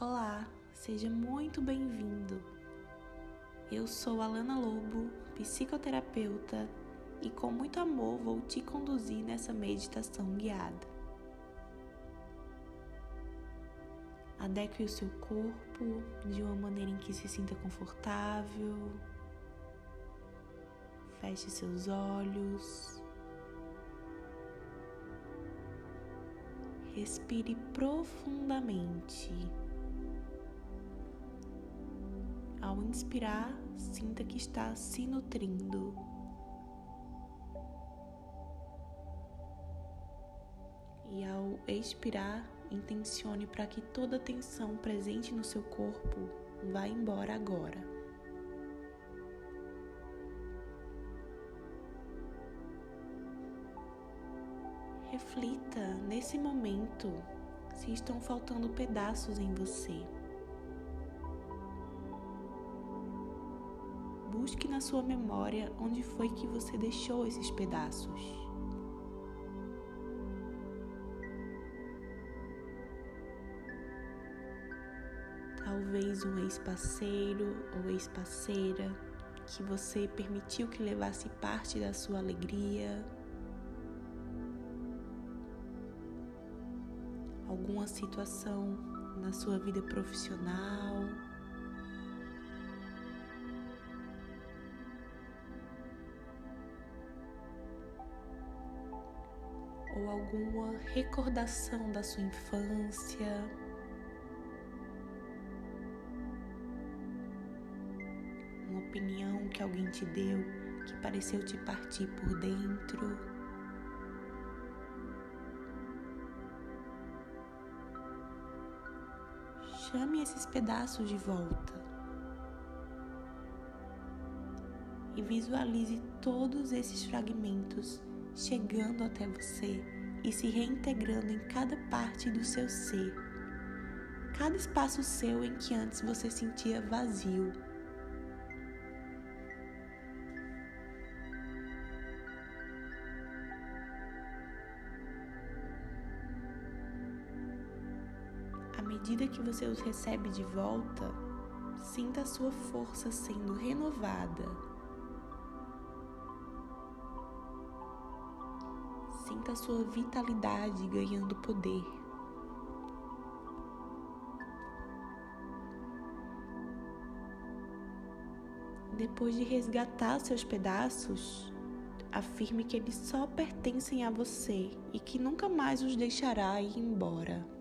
Olá, seja muito bem-vindo. Eu sou Alana Lobo, psicoterapeuta, e com muito amor vou te conduzir nessa meditação guiada. Adeque o seu corpo de uma maneira em que se sinta confortável. Feche seus olhos. Respire profundamente. Ao inspirar, sinta que está se nutrindo. E ao expirar, intencione para que toda a tensão presente no seu corpo vá embora agora. Reflita nesse momento se estão faltando pedaços em você. Busque na sua memória onde foi que você deixou esses pedaços. Talvez um ex-parceiro ou ex-parceira que você permitiu que levasse parte da sua alegria. Alguma situação na sua vida profissional. Ou alguma recordação da sua infância. Uma opinião que alguém te deu que pareceu te partir por dentro. Chame esses pedaços de volta e visualize todos esses fragmentos chegando até você e se reintegrando em cada parte do seu ser, cada espaço seu em que antes você sentia vazio. À medida que você os recebe de volta, sinta a sua força sendo renovada Sinta a sua vitalidade ganhando poder. Depois de resgatar seus pedaços, afirme que eles só pertencem a você e que nunca mais os deixará ir embora.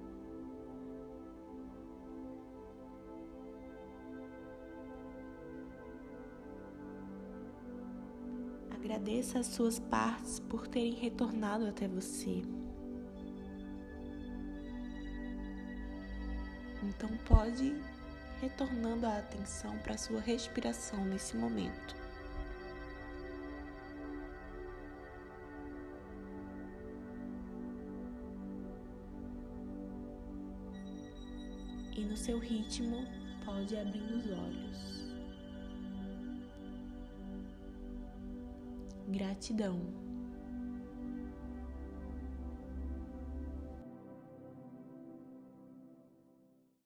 Agradeça as suas partes por terem retornado até você. Então pode retornando a atenção para a sua respiração nesse momento. E no seu ritmo, pode abrir os olhos. Gratidão.